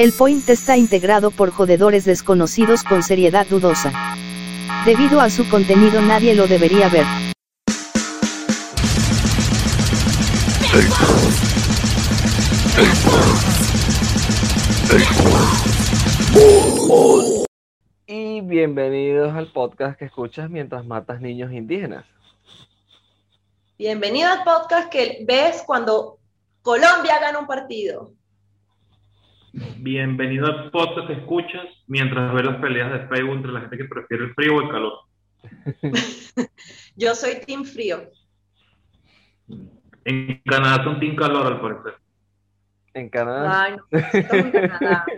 El point está integrado por jodedores desconocidos con seriedad dudosa. Debido a su contenido nadie lo debería ver. Y bienvenidos al podcast que escuchas mientras matas niños indígenas. Bienvenido al podcast que ves cuando Colombia gana un partido. Bienvenido al podcast que escuchas mientras ves las peleas de Facebook entre la gente que prefiere el frío o el calor. Yo soy Team Frío. En Canadá son Team Calor, al parecer. En Canadá. Ay, no, pobrecito en Canadá.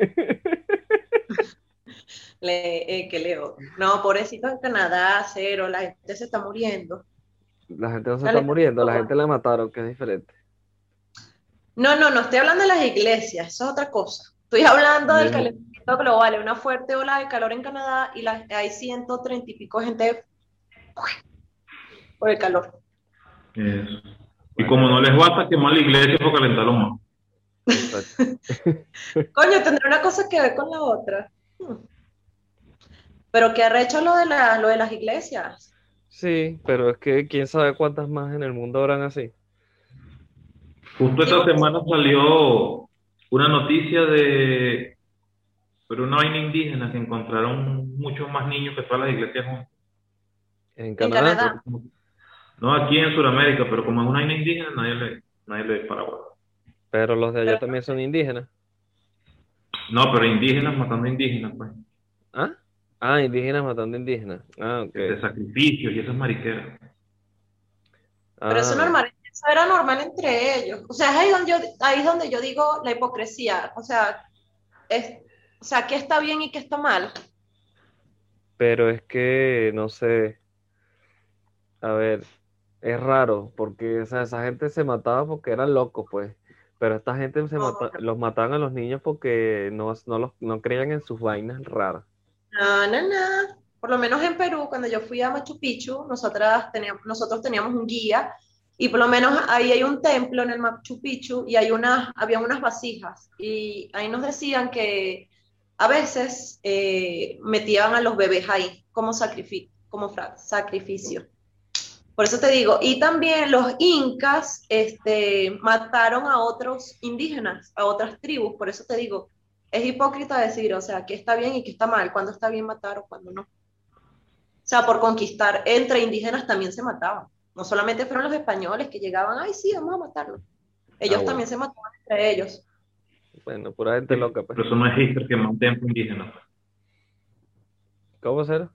Le- eh, que leo. No, pobrecito en Canadá, cero, la gente se está muriendo. La gente no se Dale, está muriendo, la gente la mataron, que es diferente. No, no, no estoy hablando de las iglesias, eso es otra cosa. Estoy hablando del calentamiento global, una fuerte ola de calor en Canadá y la- hay 130 y pico gente por el calor. Eso. Y como no les basta, quemar la iglesia por calentarlo más. Exacto. Coño, tendrá una cosa que ver con la otra. Hmm. Pero qué arrecho lo de, la, lo de las iglesias. Sí, pero es que quién sabe cuántas más en el mundo habrán así. Justo esta semana salió una noticia de pero una vaina indígena que encontraron muchos más niños que todas las iglesias juntas. En Canadá. Canadá. No aquí en Sudamérica, pero como es una vaina indígena, nadie le, nadie le dispara. Pero los de allá Pero- también son indígenas. No, pero indígenas matando indígenas, pues. ¿Ah? Ah, indígenas matando indígenas. Ah, ok. De sacrificios y esas mariqueras. Pero eso, Ah, normal, eso era normal entre ellos. O sea, es ahí donde yo, ahí es donde yo digo la hipocresía. O sea, es, o sea, qué está bien y qué está mal. Pero es que, no sé. A ver, es raro, porque o sea, esa gente se mataba porque eran locos, pues. Pero esta gente se No. mata- los mataban a los niños porque no, no, los, no creían en sus vainas raras. No, no, no. Por lo menos en Perú, cuando yo fui a Machu Picchu, nosotras teníamos, nosotros teníamos un guía y por lo menos ahí hay un templo en el Machu Picchu y hay unas, había unas vasijas y ahí nos decían que a veces eh, metían a los bebés ahí como, sacrifi- como sacrificio. Por eso te digo, y también los incas este, mataron a otros indígenas, a otras tribus, por eso te digo, es hipócrita decir, o sea, qué está bien y qué está mal, cuándo está bien matar o cuándo no. O sea, por conquistar entre indígenas también se mataban. No solamente fueron los españoles que llegaban, ay, sí, vamos a matarlos. Ellos bueno. también se mataban entre ellos. Bueno, pura gente loca, pues. Pero eso no es Hitler que un templo indígena. pues. ¿Cómo será?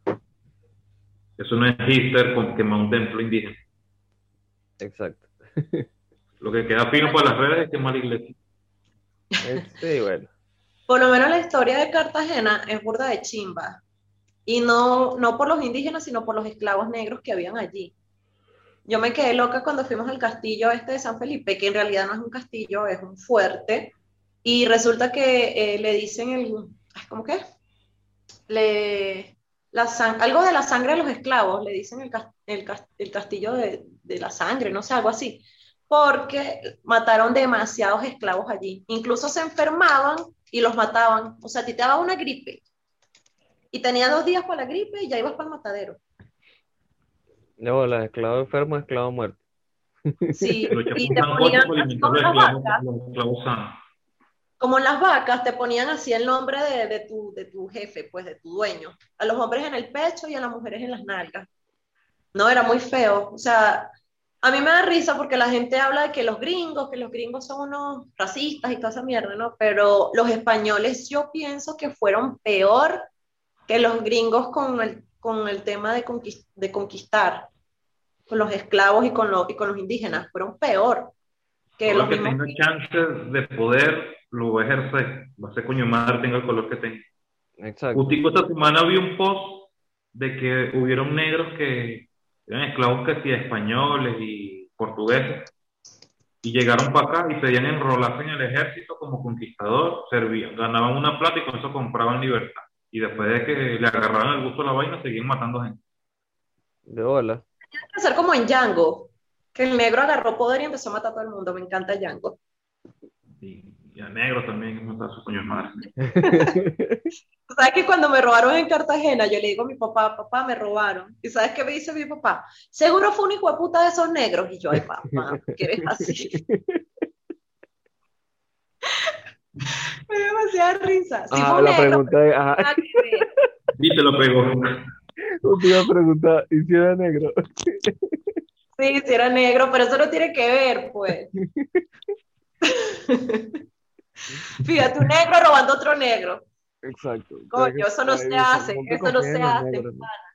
Eso no es Hitler con quemar un templo indígena. Exacto. Lo que queda fino para las redes es quemar la iglesia. Sí, bueno. Por lo menos la historia de Cartagena es burda de chimba. Y no, no por los indígenas, sino por los esclavos negros que habían allí. Yo me quedé loca cuando fuimos al castillo este de San Felipe, que en realidad no es un castillo, es un fuerte. Y resulta que eh, le dicen el, ¿cómo que? Le, la san- algo de la sangre de los esclavos, le dicen el, el el castillo de, de la sangre, no sé, algo así. Porque mataron demasiados esclavos allí. Incluso se enfermaban y los mataban. O sea, a ti te daba una gripe y tenía dos días para la gripe y ya ibas para el matadero. No, la esclavo enfermo, esclavo muerto. Sí, y te ponían como las los esclavos, vacas, esclavos como las vacas, te ponían así el nombre de, de tu, de tu jefe, pues de tu dueño. A los hombres en el pecho y a las mujeres en las nalgas. No, era muy feo. O sea, a mí me da risa porque la gente habla de que los gringos, que los gringos son unos racistas y toda esa mierda, ¿no? Pero los españoles yo pienso que fueron peor que los gringos con el, con el tema de, conquis- de conquistar, con los esclavos y con, los y con los indígenas. Fueron peor que Todo los que mismos tenga chances de poder lo va a ejercer. Va a ser coño madre, tenga el color que tenga. Exacto. Justico esta semana vi un post de que hubieron negros que eran esclavos que sí, españoles y portugueses, y llegaron para acá y pedían enrolarse en el ejército como conquistador, servían, ganaban una plata y con eso compraban libertad. Y después de que le agarraban el gusto a la vaina, seguían matando gente. De bola. Tiene que ser como en Django, que el negro agarró poder y empezó a matar a todo el mundo. Me encanta Django. Y Y a negro también, que me su coño madre. ¿Sabes que cuando me robaron en Cartagena, yo le digo a mi papá, papá, me robaron? ¿Y sabes qué me dice mi papá? Seguro fue un hijo de puta de esos negros. Y yo, ay, papá, ¿qué eres así? me dio demasiada risa. Si Ajá, fue la pregunta ajá, ver. Y te lo pegó. te iba a preguntar, ¿y si era negro? Sí, si era negro, pero eso no tiene que ver, pues. Fíjate, un negro robando otro negro. Exacto. Coño, eso no se hace, eso no se hace. pana.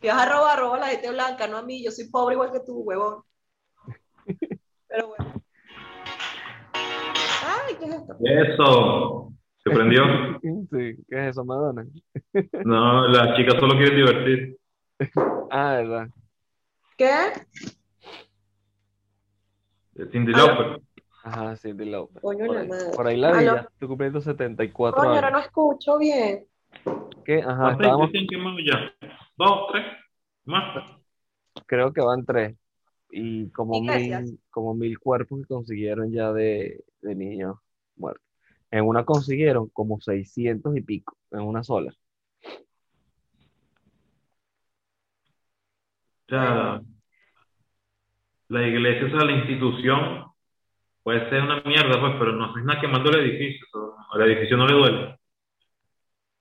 Que vas a robar, roba a la gente blanca, no a mí. Yo soy pobre igual que tú, huevón. Pero bueno. ¿Qué es esto? Eso. ¿Se prendió? Sí, ¿qué es eso, Madonna? No, las chicas solo quieren divertir. Ah, verdad. ¿Qué? Cindy. Lauper. Ajá, Cindy Lauper. Coño, Por la ahí, madre. por ahí la vi, Aló. ya estoy cumpliendo 74 Coño, ahora años. no escucho bien. ¿Qué? Ajá, ¿Cuántas estábamos, han quemado ya? ¿Dos, tres? ¿Más? creo que van tres. Y como Iglesias. mil, como mil cuerpos que consiguieron ya de, de niños muertos. En una consiguieron como 600 y pico, en una sola. Sea, la iglesia, o sea, la institución puede ser una mierda, pues, pero no es nada quemando el edificio. Al edificio no le duele.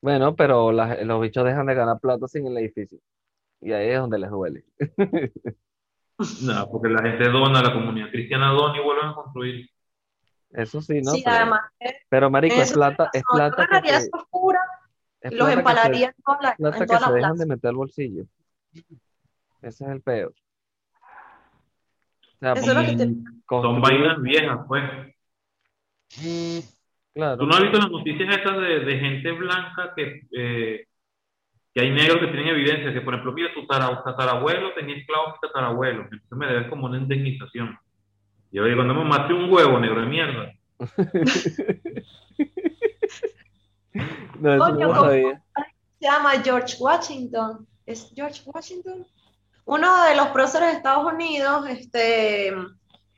Bueno, pero los bichos dejan de ganar plata sin el edificio. Y ahí es donde les duele. Nada, porque la gente dona, la comunidad cristiana dona y vuelven a construir. Eso sí, ¿no? sí, Pero, además, pero marico, es plata, es plata es los plata que se- empalaría en toda la, plata en que se la dejan plaza. de meter al bolsillo. Ese es el peor. O sea, Eso es lo que porque te- Son vainas viejas, pues. claro. ¿Tú no has visto las noticias esas de, de gente blanca que, eh, que hay negros que tienen evidencia? Que, por ejemplo, mira, tu tara- tatarabuelo tenía esclavos y tatarabuelo. Entonces me debes como una indemnización. Yo digo, no me maté un huevo, negro de mierda. No, eso Coño, no se llama George Washington. ¿Es George Washington? Uno de los próceres de Estados Unidos este,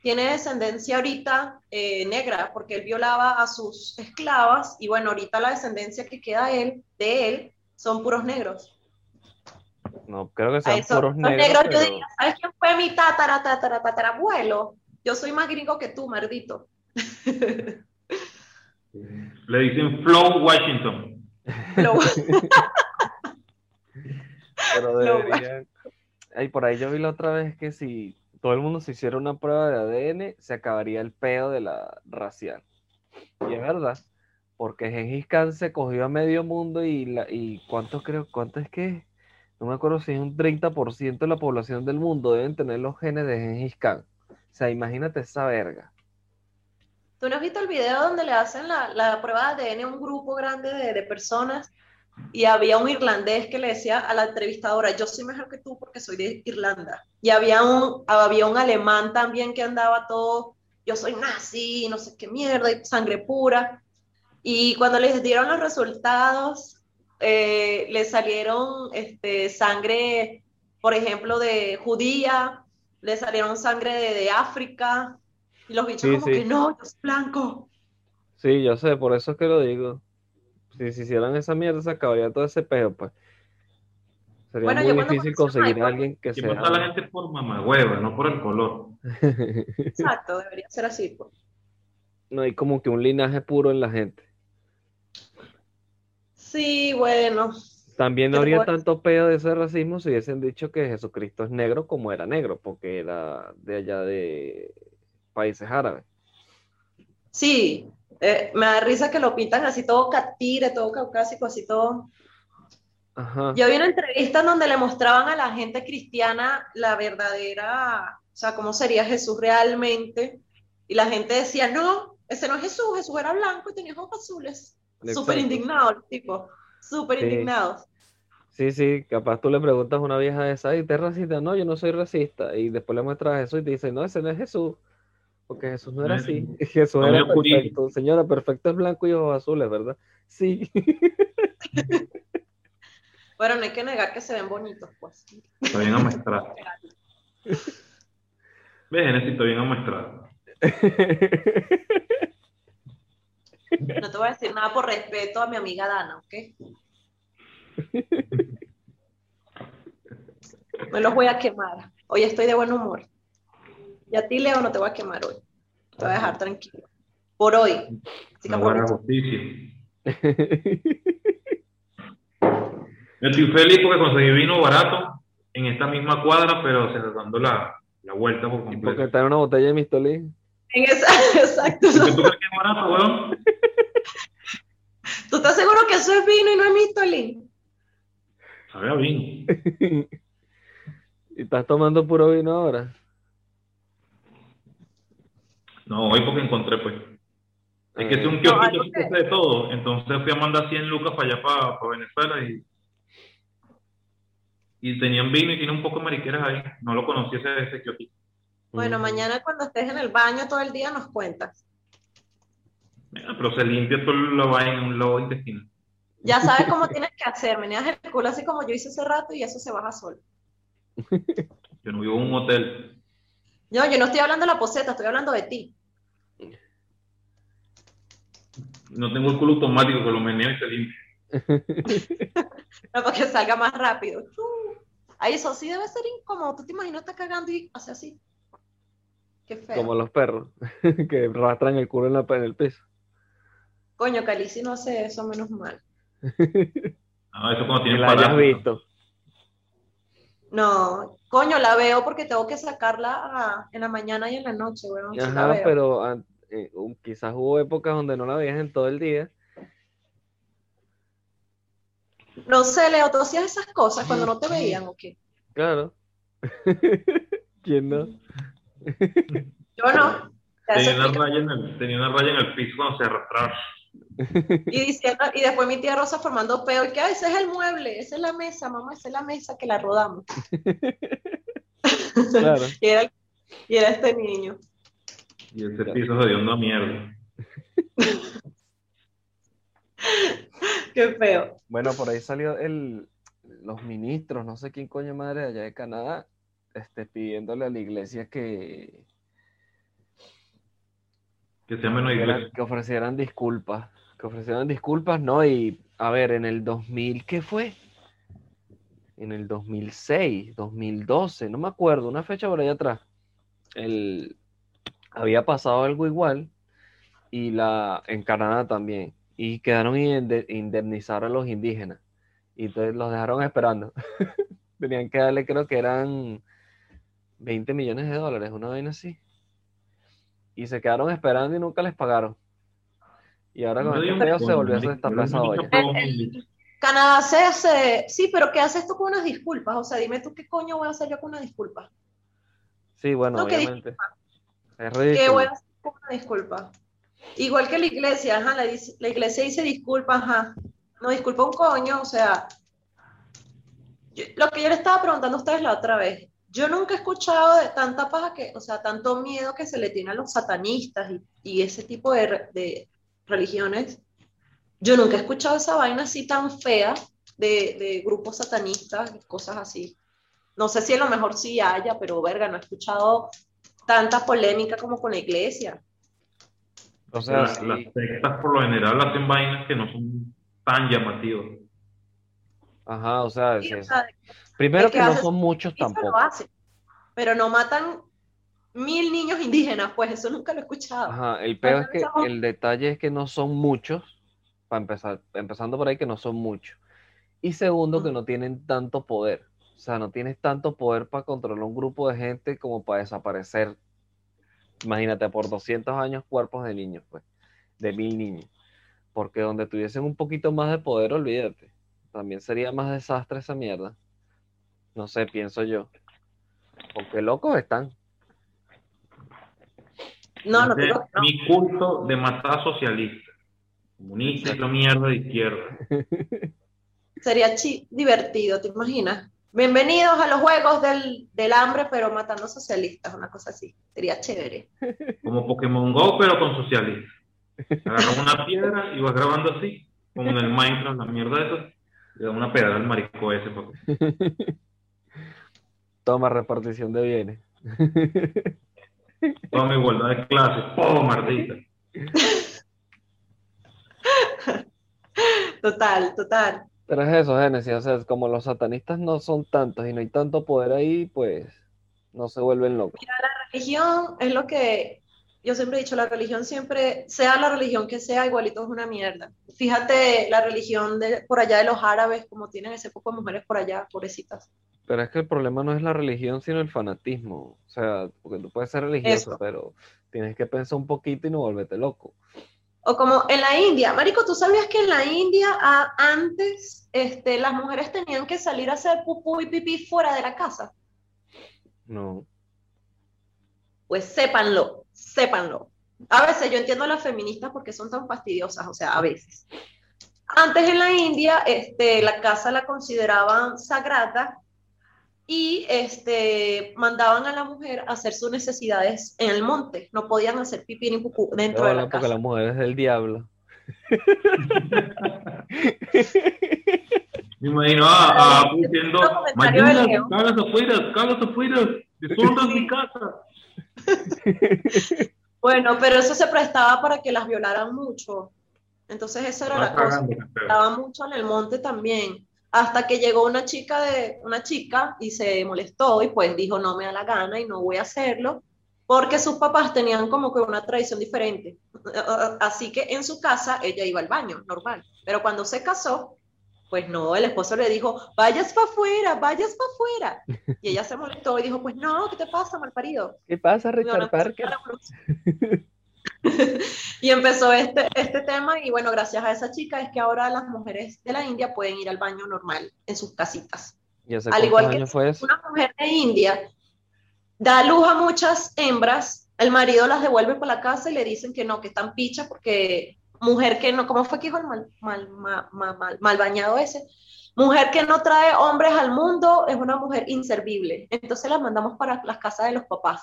tiene descendencia ahorita eh, negra porque él violaba a sus esclavas y bueno, ahorita la descendencia que queda él, de él son puros negros. No, creo que eso, puros los negros, negros, yo diría, ¿sabes quién fue mi tatara, tatara, tatarabuelo? Yo soy más gringo que tú, maldito. Le dicen Flow Washington. Lo- Pero No, deberían. Ay, por ahí yo vi la otra vez que si todo el mundo se hiciera una prueba de ADN, se acabaría el pedo de la racial. Y es verdad, porque Gengis Khan se cogió a medio mundo y, la, y ¿cuánto creo, cuánto es que? No me acuerdo si es un 30% de la población del mundo deben tener los genes de Gengis Khan. O sea, imagínate esa verga. ¿Tú no has visto el video donde le hacen la, la prueba de ADN a un grupo grande de, de personas? Y había un irlandés que le decía a la entrevistadora, yo soy mejor que tú porque soy de Irlanda. Y había un, había un alemán también que andaba todo, yo soy nazi, no sé qué mierda, sangre pura. Y cuando les dieron los resultados, eh, le salieron este, sangre, por ejemplo, de judía, le salieron sangre de, de África, y los bichos Sí, como sí. que no, yo soy blanco. Sí, yo sé, por eso es que lo digo. Si se hicieran esa mierda, se acabaría todo ese pedo, pues. Sería Bueno, muy difícil a conseguir a alguien que mata a la gente por mamagüeva, no por el color. Exacto, debería ser así. pues. No hay como que un linaje puro en la gente. Sí, bueno. También ¿Qué no habría tanto pedo de ese racismo si hubiesen dicho que Jesucristo es negro como era negro, porque era de allá de países árabes. Sí, eh, me da risa que lo pintan así todo catire, todo caucásico, así todo. Ajá. Yo vi una entrevista en donde le mostraban a la gente cristiana la verdadera, o sea, cómo sería Jesús realmente. Y la gente decía, no, ese no es Jesús, Jesús era blanco y tenía ojos azules. Súper Exacto. indignados, los tipos, súper Sí. indignados. Sí, sí, capaz tú le preguntas a una vieja de esa, ¿y usted es racista? No, yo no soy racista. Y después le muestras a Jesús y te dice, no, ese no es Jesús. Porque Jesús no era No así. Jesús no era perfecto. Señora, perfecto es blanco y ojos azules, ¿verdad? Sí. Bueno, no hay que negar que se ven bonitos, pues. Está bien amuestrado. ¿Ves, Genesis? Está bien amuestrado. No te voy a decir nada por respeto a mi amiga Dana, ¿ok? No los voy a quemar. Hoy estoy de buen humor. Y a ti, Leo, no te voy a quemar hoy. Te voy a dejar tranquilo. Por hoy. Así que buena justicia. Yo estoy feliz porque conseguí vino barato en esta misma cuadra, pero se está dando la, la vuelta por Y porque completo. está en una botella de mistolín. En esa- exacto. ¿Por qué tú crees que es barato, weón? ¿Tú estás seguro que eso es vino y no es mistolín? Sabe a vino. ¿Y estás tomando puro vino ahora? No, hoy porque encontré, pues. Es que es un No, kiosquito algo que de todo. Entonces fui a mandar 100 lucas para allá, para, para Venezuela y. Y tenían vino y tiene un poco de mariqueras ahí. No lo conocí ese, ese kiosquito. Bueno, Mm. mañana cuando estés en el baño todo el día nos cuentas. Mira, pero se limpia todo la vaina en un lobo intestinal. Ya sabes cómo tienes que hacer. Meneas el culo así como yo hice hace rato y eso se baja solo. Yo no vivo en un hotel. No, yo no estoy hablando de la poseta, estoy hablando de ti. No tengo el culo automático que lo meneo y se limpia. No, para que salga más rápido. Ay, eso sí debe ser incómodo. ¿Tú te imaginas estar cagando y hace así? Qué feo. Como los perros que arrastran el culo en, la, en el piso. Coño, Calici no hace eso, menos mal. Ah, eso cuando Que tienen la hayas visto. No, coño, la veo porque tengo que sacarla en la mañana y en la noche, weón. Ajá, veo. pero eh, quizás hubo épocas donde no la veías en todo el día. No sé, Leo, ¿tú hacías esas cosas cuando no te veían o qué? Claro. ¿Quién no? Yo no. Tenía una, raya en el, tenía una raya en el piso cuando se arrastraba. Y, diciendo, y después mi tía Rosa formando peo, y que "Ah, ese es el mueble, esa es la mesa, mamá, esa es la mesa que la rodamos. Claro. Y era, y era este niño. Y ese piso se dio una mierda. Qué feo. Bueno, por ahí salió el, los ministros, no sé quién coño madre de allá de Canadá, este, pidiéndole a la iglesia que, Que sea menos que, iglesia. que ofrecieran disculpas, que ofrecieran disculpas, ¿no? Y a ver, en el 2000, ¿qué fue? En el 2006, 2012, no me acuerdo, una fecha por allá atrás, el, había pasado algo igual y la, en Canadá también, y quedaron inde- indemnizar a los indígenas, y entonces los dejaron esperando. Tenían que darle, creo que eran 20 millones de dólares, una vaina así. Y se quedaron esperando y nunca les pagaron. Y ahora con Yo este peo se volvió a marico, destapar pero esa es olla. El- el- Canadá se hace, sí, pero ¿qué haces tú con unas disculpas? O sea, dime tú qué coño voy a hacer yo con una disculpa. Sí, bueno, No, que obviamente. Es ¿Qué ridículo. voy a hacer con una disculpa? Igual que la iglesia, ajá, la, iglesia dice disculpa, ajá. No disculpa un coño, o sea. yo- lo que yo le estaba preguntando a ustedes la otra vez, yo nunca he escuchado de tanta paja que, o sea, tanto miedo que se le tiene a los satanistas y, y ese tipo de, de religiones. Yo nunca he escuchado esa vaina así tan fea de, de grupos satanistas y cosas así. No sé si a lo mejor sí haya, pero verga, no he escuchado tanta polémica como con la iglesia. O sea, Las, sí. las sectas por lo general hacen vainas que no son tan llamativas. Ajá, o sea, Sí, sí, o sea, primero que que no son muchos tampoco. lo hacen, pero no matan mil niños indígenas, pues eso nunca lo he escuchado. Ajá, el peor es que el detalle es que no son muchos, para empezar, empezando por ahí que no son muchos. Y segundo, que no tienen tanto poder. O sea, no tienes tanto poder para controlar un grupo de gente como para desaparecer, imagínate, por 200 años cuerpos de niños, pues, de mil niños. Porque donde tuviesen un poquito más de poder, olvídate. También sería más desastre esa mierda. No sé, pienso yo. Porque locos están. No, no, digo que no. Mi culto de matar socialistas. Comunista es la mierda de izquierda. Sería chi- divertido, ¿te imaginas? Bienvenidos a los juegos del, del hambre, pero matando socialistas, una cosa así. Sería chévere. Como Pokémon Go, pero con socialistas. Agarras una piedra y vas grabando así, como en el Minecraft, la mierda de eso. Le da una pedra al marico ese. porque Toma repartición de bienes. Toma igualdad de clases. ¡Oh, maldita! Total, total. Pero es eso, Génesis, o sea, como los satanistas no son tantos y no hay tanto poder ahí, pues no se vuelven locos. Mira, la religión es lo que yo siempre he dicho, la religión siempre, sea la religión que sea, igualito es una mierda. Fíjate la religión de por allá de los árabes, como tienen ese poco de mujeres por allá, pobrecitas. Pero es que el problema no es la religión, sino el fanatismo. O sea, porque tú puedes ser religioso, Eso. pero tienes que pensar un poquito y no volverte loco. O como en la India, Marico, ¿tú sabías que en la India antes este, las mujeres tenían que salir a hacer pupú y pipí fuera de la casa? No. Pues sépanlo, sépanlo. A veces yo entiendo a las feministas porque son tan fastidiosas, o sea, a veces. Antes en la India, este, la casa la consideraban sagrada y este, mandaban a la mujer a hacer sus necesidades en el monte. No podían hacer pipí ni pupú dentro de la porque casa. la mujer es del diablo. Me imagino a, a diciendo, Otro comentario de Mayunas, Leo. cagas afuera, deshonras mi casa. Bueno, pero eso se prestaba para que las violaran mucho. Entonces esa era la cosa. Estaba mucho en el monte también. Hasta que llegó una chica de una chica y se molestó y pues dijo no me da la gana y no voy a hacerlo porque sus papás tenían como que una tradición diferente. Así que en su casa ella iba al baño, normal. Pero cuando se casó, pues no, el esposo le dijo, vayas para afuera, vayas para afuera. Y ella se molestó y dijo, pues no, ¿qué te pasa, malparido? ¿Qué pasa, Richard Parker? y empezó este, este tema y bueno, gracias a esa chica es que ahora las mujeres de la India pueden ir al baño normal en sus casitas. ¿Y hace Al igual que fue eso? Una mujer de India da luz a muchas hembras, el marido las devuelve para la casa y le dicen que no, que están pichas porque mujer que no, ¿cómo fue que dijo el mal, mal, mal, mal, bañado ese? Mujer que no trae hombres al mundo es una mujer inservible. Entonces las mandamos para las casas de los papás.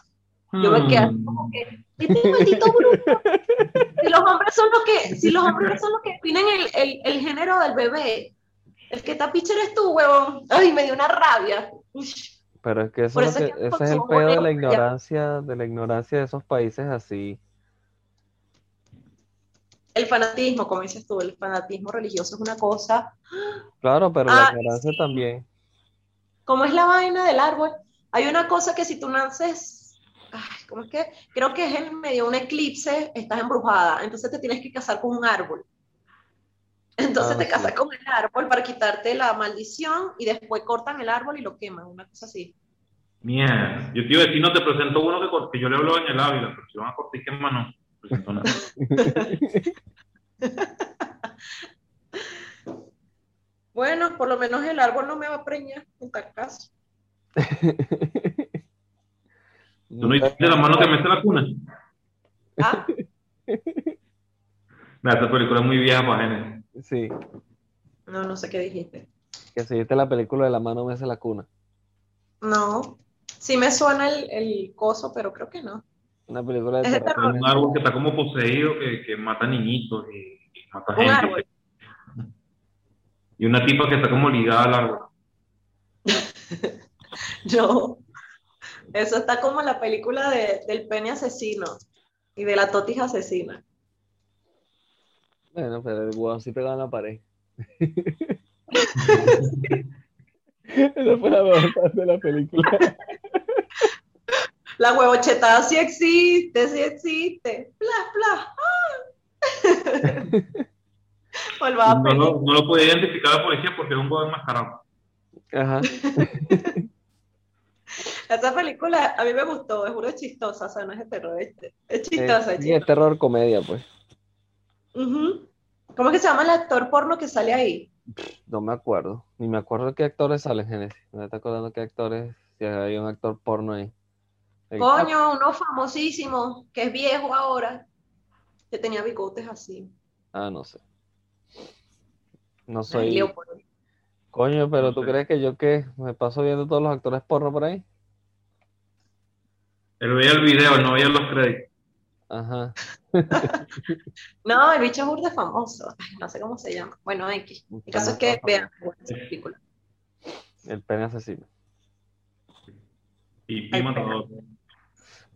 Yo me quedé Mm. como que, este maldito bruto. Si los hombres son los que, si los hombres son los que definen el, el, el género del bebé, el que está picha eres tú, huevón. Ay, me dio una rabia. Pero es que eso es eso es que ese es el pedo de la ignorancia, de la ignorancia de esos países así. El fanatismo, como dices tú, el fanatismo religioso es una cosa. Claro, pero la Ah, ignorancia sí. también. ¿Cómo es la vaina del árbol? Hay una cosa que si tú naces, ay, ¿cómo es que? Creo que es en medio de un eclipse, estás embrujada, entonces te tienes que casar con un árbol. Entonces Ah, te sí. casas con el árbol para quitarte la maldición y después cortan el árbol y lo queman, una cosa así. Mierda. Yo te iba a decir, no te presento uno que, yo le hablo en el Ávila, pero si van a cortar y quemar, no. Presento nada. Bueno, por lo menos el árbol no me va a preñar en tal caso. ¿Tú no dices de la mano que mete la cuna? Ah, Mira, esta película es muy vieja para. Sí, no, no sé qué dijiste. que si viste la película de La mano me hace la cuna. No, sí me suena el, el coso, pero creo que no. Una película de Es de terror. Un árbol que está como poseído, que, que mata niñitos y, y mata Un gente. árbol. Y una tipa que está como ligada al árbol. No, eso está como en la película de, del pene asesino y de la totis asesina. Bueno, pero el huevón sí pegado en la pared. Esa fue la mejor parte de la película. La huevochetada sí existe, sí existe. Bla, bla. ¡Ah! No lo, no lo podía identificar la policía porque era un huevo enmascarado. Ajá. Esa película a mí me gustó, es una chistosa, o sea, no es de terror, es, es chistosa. Eh, es sí, es terror comedia, pues. Ujú. ¿Cómo es que se llama el actor porno que sale ahí? No me acuerdo. Ni me acuerdo qué actores salen, Genesis. No me está acordando qué actores. Si hay un actor porno ahí. Coño, uno famosísimo, que es viejo ahora, que tenía bigotes así. Ah, no sé. No soy. Coño, pero ¿tú crees que yo qué? ¿Me paso viendo todos los actores porno por ahí? Él veía el video, no veía los créditos. Ajá. No, el bicho es burda famoso. Ay, no sé cómo se llama. Bueno, X. El caso es que vean bueno, esa película. El pene asesino. Y, y matador.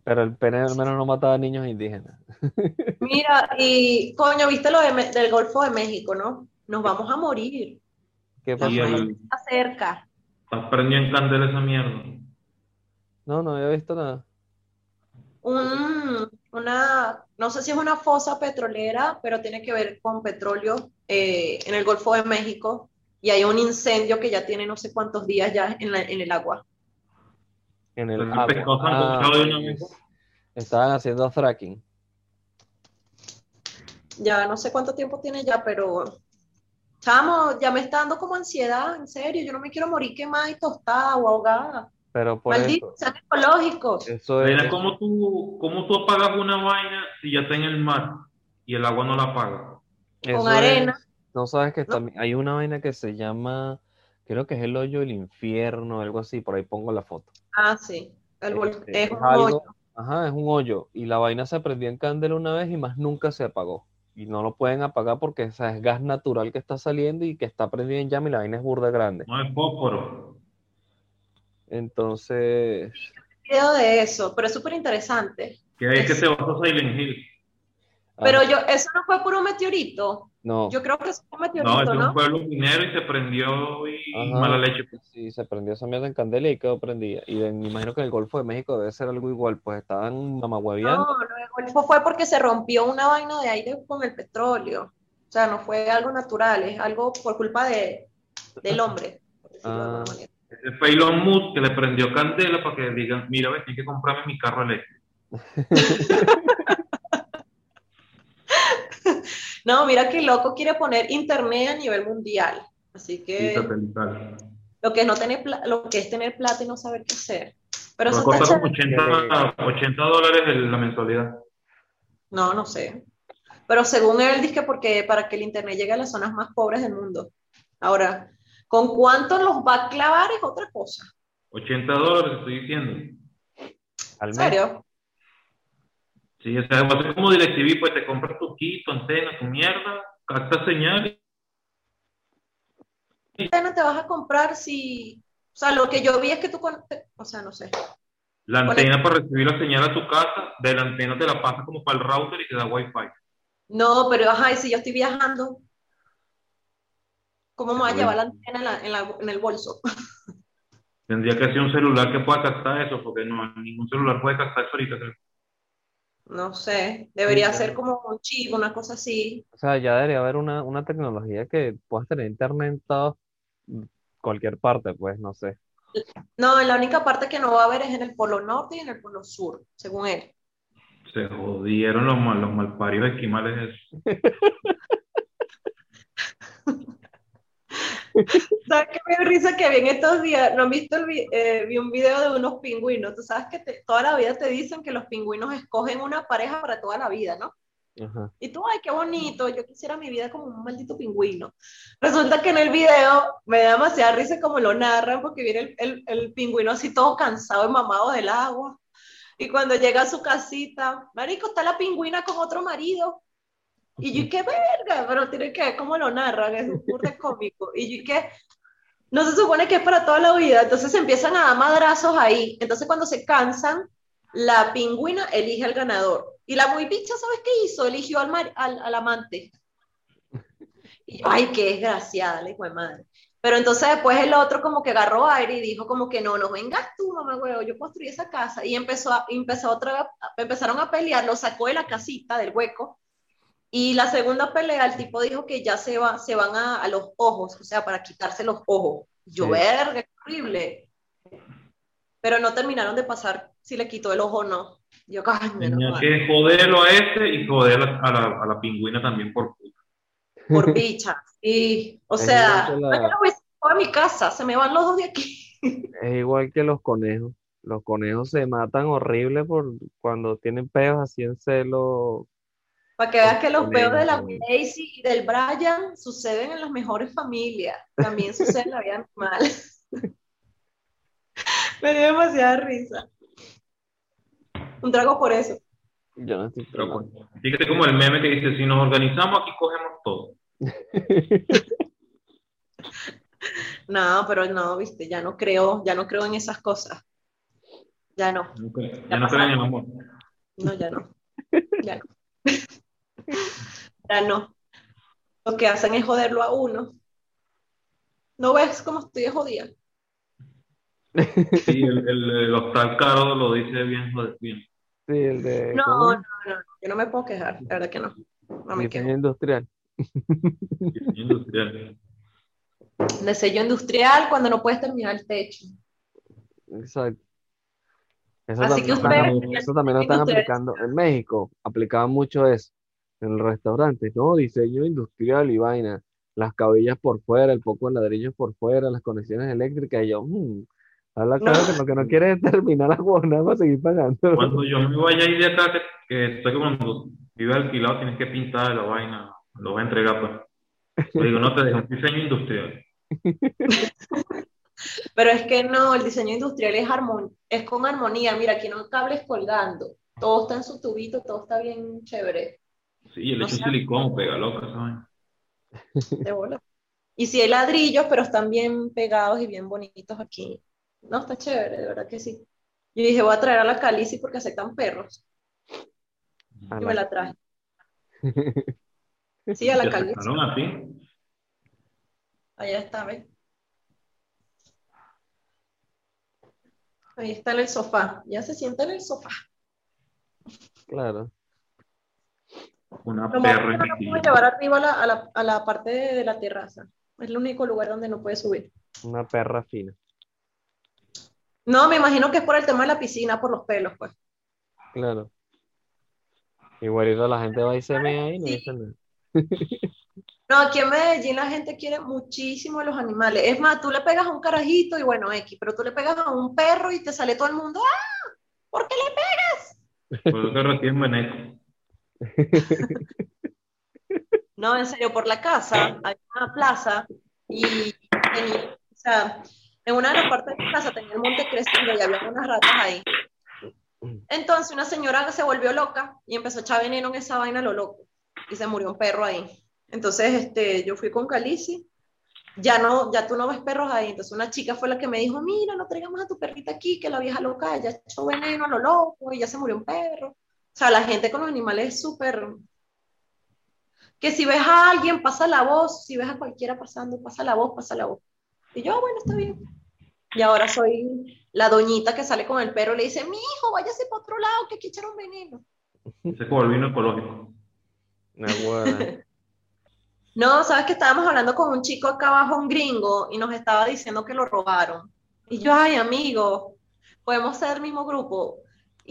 Pero el pene al menos no mataba a niños indígenas. Mira, y coño, viste lo de del Golfo de México, ¿no? nos vamos a morir. ¿Qué pasó? Está cerca. está prendido en candela esa mierda. No, no había visto nada. Un, una, no sé si es una fosa petrolera, pero tiene que ver con petróleo eh, en el Golfo de México y hay un incendio que ya tiene no sé cuántos días ya en, la- en el agua. En el agua. Ah, sancochado de una vez. estaban haciendo fracking. Ya no sé cuánto tiempo tiene ya, pero chamo, ya me está dando como ansiedad, en serio, yo no me quiero morir quemada y tostada o ahogada. Pero por Malditos, eso, sean ecológicos. eso es, Mira, ¿cómo tú, ¿cómo tú apagas una vaina si ya está en el mar y el agua no la apaga? eso arena. es- no sabes que ¿no? también hay una vaina que se llama, creo que es el hoyo del infierno, algo así, por ahí pongo la foto. Ah, sí. El Este, es un algo- hoyo. Ajá, es un hoyo. Y la vaina se prendió en candela una vez y más nunca se apagó. Y no lo pueden apagar porque o sea, es gas natural que está saliendo y que está prendido en llama y la vaina es burda grande. No es fósforo. Entonces, video de eso, pero es súper interesante. Que es que vas a Silent Hill. ah, Pero yo, eso no fue por un meteorito. No, Yo creo que es un No, es meteorito, de un ¿no? pueblo minero y se prendió y Ajá. mala leche. pues. sí, se prendió esa mierda en candela y quedó prendida. Y en- me imagino que en el Golfo de México debe ser algo igual, pues estaban mamahueveando. No, no, el Golfo fue porque se rompió una vaina de aire con el petróleo. O sea, no fue algo natural, es algo por culpa de, del hombre. por decirlo de alguna Ah. manera. Ese fue Elon Musk que le prendió candela para que digan, mira, ves, tienes que comprarme mi carro eléctrico. No, mira que loco quiere poner internet a nivel mundial. Así que lo que, es no tener lo que es tener plata y no saber qué hacer. Pero eso está costar como chévere. 80, 80 dólares la mensualidad. No, no sé. Pero según él, dice que porque para que el internet llegue a las zonas más pobres del mundo. Ahora, ¿con cuánto los va a clavar es otra cosa? 80 dólares, estoy diciendo. Al ¿En mes. serio? Sí, o sea, va a ser como DirecTV, pues te compras tu kit, tu antena, tu mierda, capta señal. ¿Qué antena te vas a comprar si... O sea, lo que yo vi es que tú... con- O sea, no sé. La antena para recibir la señal a tu casa, de la antena te la pasa como para el router y te da wifi. No, pero ajá, y si yo estoy viajando, ¿cómo me voy a llevar la antena en, la- en la- en el bolso? Tendría que ser un celular que pueda captar eso, porque no, ningún celular puede captar eso ahorita. No sé, debería Sí, ser como un chip, una cosa así. O sea, ya debería haber una, una tecnología que puedas tener internet en toda cualquier parte, pues, no sé. No, la única parte que no va a haber es en el polo norte y en el polo sur, según él. Se jodieron los, mal, los malparidos esquimales esos. ¿Sabes qué me dio risa que vi en estos días? ¿No han visto el vi, eh, vi un video de unos pingüinos? Tú sabes que te- toda la vida te dicen que los pingüinos escogen una pareja para toda la vida, ¿no? Ajá. Y tú, ay, qué bonito, yo quisiera mi vida como un maldito pingüino. Resulta que en el video me da demasiada risa como lo narran, porque viene el, el, el pingüino así todo cansado y mamado del agua. Y cuando llega a su casita, marico, está la pingüina con otro marido. Y yo, qué verga, pero tiene que ver cómo lo narran, es un burda cómico. Y yo, que no se supone que es para toda la vida, entonces empiezan a dar madrazos ahí. Entonces cuando se cansan, la pingüina elige al ganador. Y la muy bicha, ¿sabes qué hizo? Eligió al, mar- al, al amante. Y yo, ay, qué desgraciada, la hijo de madre. Pero entonces después el otro como que agarró aire y dijo como que no, no vengas tú, mamá huevo, yo construí esa casa. Y empezó, a, empezó otra empezaron a pelear, lo sacó de la casita, del hueco. Y la segunda pelea, el tipo dijo que ya se, va, se van a, a los ojos, o sea, para quitarse los ojos. Yo, Sí. verga, qué horrible. Pero no terminaron de pasar si le quitó el ojo o no. Yo, Tenía que joderlo a este y joder a la, a la, a pingüina también por puta. por bicha. Y, o Es sea, la- no, yo no voy a mi casa, se me van los dos de aquí. Es igual que los conejos. Los conejos se matan horrible por cuando tienen peos así en celo. Para que veas que los peos de la. Daisy y del Brian suceden en las mejores familias. También sucede en la vida animal. me dio demasiada risa. Un trago por eso. Yo no estoy Pero tomando. pues, fíjate como el meme que dice, si nos organizamos aquí cogemos todo. No, pero no, viste, ya no creo, ya no creo en esas cosas. Ya no, Ya no creo- ya no creen en el amor. no, ya no. Ya no. Ya no. lo que hacen es joderlo a uno. ¿No ves cómo estoy jodida? Sí, el, el, el hostal caro lo dice bien, joder, bien. Sí, el de No, ¿cómo no, no, yo no me puedo quejar, la verdad que no. No me Diseño quejo. industrial. Diseño industrial. De sello industrial cuando no puedes terminar el techo. Exacto. Eso Así también, que están- eso también lo están aplicando en México. Aplicaban mucho eso en el restaurante. No, diseño industrial y vaina. Las cabillas por fuera, el poco de ladrillos por fuera, las conexiones eléctricas. Y yo, mmm, habla No. claro que lo que no quiere es terminar la jornada para seguir pagando. Cuando yo me vaya a ir de acá, que, que sé que cuando vives alquilado tienes que pintar la vaina, lo voy a entregar, pues. Le digo, no te dejo un diseño industrial. Pero es que no, el diseño industrial es, armon es con armonía. Mira, aquí no hay cables colgando. Todo está en su tubito, todo está bien chévere. Sí, y le No echo silicón, pega loca, ¿sabes? De bola. Y si hay ladrillos, pero están bien pegados y bien bonitos aquí. No, está chévere, de verdad que sí. Yo dije, voy a traer a la Calici porque aceptan perros. A Y me la- traje. Sí, a la ¿Te Calici. aceptaron a ti? Allá está, ¿ves? Ahí está en el sofá. Ya se sienta en el sofá. Claro. Una Lo perra no pude llevar arriba a la, a la, a la parte de, de la terraza. Es el único lugar donde no puede subir. Una perra fina. No, me imagino que es por el tema de la piscina, por los pelos, pues. Claro. Igualito la gente va y se mea ahí y no Sí. dice nada. No, aquí en Medellín la gente quiere muchísimo a los animales. Es más, tú le pegas a un carajito y bueno, X, pero tú le pegas a un perro y te sale todo el mundo, ¡ah! ¿Por qué le pegas? Por eso recién Veneco. No, en serio, por la casa hay una plaza y en una de las partes de la casa tenía el monte creciendo y había unas ratas ahí. Entonces una señora se volvió loca y empezó a echar veneno en esa vaina lo loco y se murió un perro ahí. Entonces, este, yo fui con Calici, ya no, ya tú no ves perros ahí. Entonces una chica fue la que me dijo, mira, no traigamos a tu perrita aquí, que la vieja loca ya echó veneno a lo loco y ya se murió un perro. O sea, la gente con los animales es súper que si ves a alguien, pasa la voz, si ves a cualquiera pasando, pasa la voz, pasa la voz. Y yo, "Ah, bueno, está bien. Y ahora soy la doñita que sale con el perro y le dice, mi hijo, váyase para otro lado, que aquí echaron veneno. Ese es como el vino ecológico. No, sabes que estábamos hablando con un chico acá abajo, un gringo, y nos estaba diciendo que lo robaron. Y yo, ay, amigo, podemos ser el mismo grupo.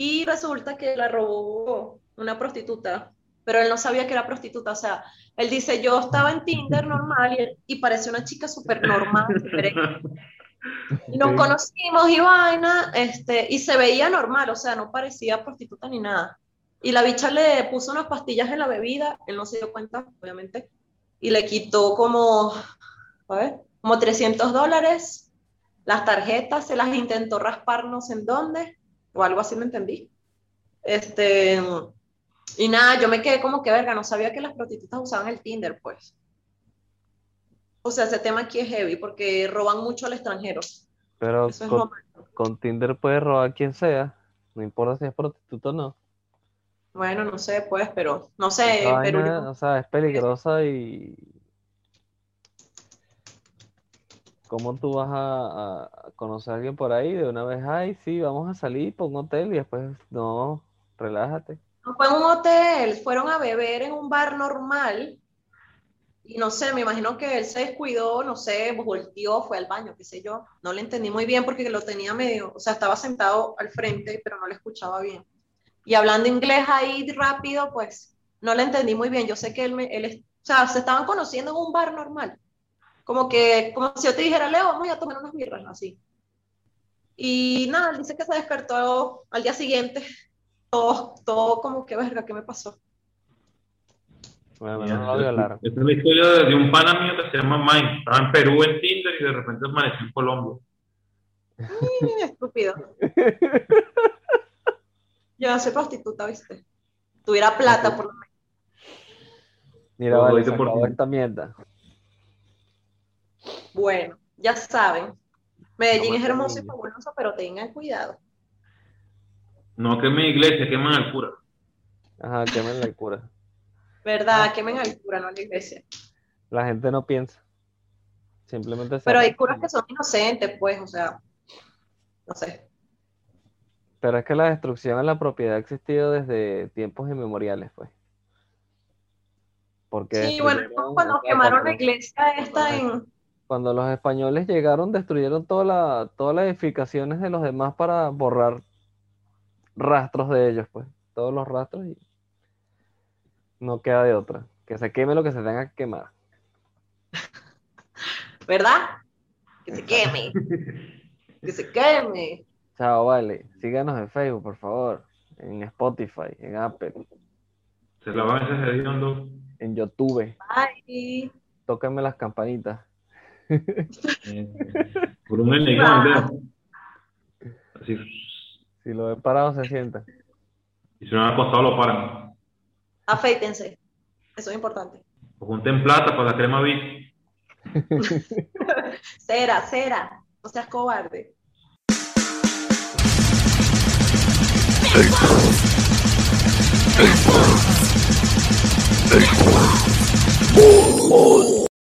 Y resulta que la robó una prostituta, pero él no sabía que era prostituta. O sea, él dice, yo estaba en Tinder normal y, y parece una chica súper normal. Y nos conocimos y vaina, este, y se veía normal, o sea, no parecía prostituta ni nada. Y la bicha le puso unas pastillas en la bebida, él no se dio cuenta, obviamente, y le quitó como, a ver, como 300 dólares. Las tarjetas se las intentó raspar no sé en dónde, o algo así, no entendí. Este, y nada, yo me quedé como que verga, no sabía que las prostitutas usaban el Tinder, pues. O sea, ese tema aquí es heavy porque roban mucho al extranjero. Pero Eso es con, malo. con Tinder puedes robar quien sea. No importa si es prostituta o no. Bueno, no sé, pues, pero no sé, vaina, yo- o sea, es peligrosa y... ¿Cómo tú vas a, a conocer a alguien por ahí de una vez? Ay, sí, vamos a salir por un hotel y después, no, relájate. No fue en un hotel, fueron a beber en un bar normal. Y no sé, me imagino que él se descuidó, no sé, volteó, fue al baño, qué sé yo. No le entendí muy bien porque lo tenía medio, o sea, estaba sentado al frente, pero no le escuchaba bien. Y hablando inglés ahí rápido, pues no le entendí muy bien. Yo sé que él, me, él, o sea, se estaban conociendo en un bar normal. Como que, como si yo te dijera, Leo, vamos a tomar unas birras, así. Y nada, él dice que se despertó al día siguiente todo, todo como que verga, ¿qué me pasó? Bueno, no lo violaron. Esta es la historia de, de un pana mío que se llama Mike. Estaba en Perú en Tinder y de repente amaneció en Colombia. Mm, estúpido. Yo soy prostituta, ¿viste? Tuviera plata por lo menos. Mira, vale, se por acabó esta mierda. Bueno, ya saben. Medellín No es hermoso y fabuloso, pero tengan cuidado. No quemen iglesia, queman al cura. Ajá, quemen la cura. ¿Verdad? Quemen al cura, no a la iglesia. La gente no piensa. Simplemente se Pero hay curas que son inocentes, pues, o sea, no sé. Pero es que la destrucción en la propiedad ha existido desde tiempos inmemoriales, pues. Porque Sí, bueno, cuando quemaron la iglesia esta en... Cuando los españoles llegaron, destruyeron toda la, todas las edificaciones de los demás para borrar rastros de ellos, pues. Todos los rastros y no queda de otra. Que se queme lo que se tenga que quemar. ¿Verdad? Que se queme. Que se queme. Chao, vale. Síganos en Facebook, por favor. En Spotify, en Apple, Se la van ese hediondo. en YouTube. Bye. Tóquenme las campanitas. por un elegante. Así. Si lo ven parado, se sientan. Y si no han acostado, lo paran. Afeítense. Eso es importante. O junten plata para la crema Vic. Cera, cera. No seas cobarde. Oh,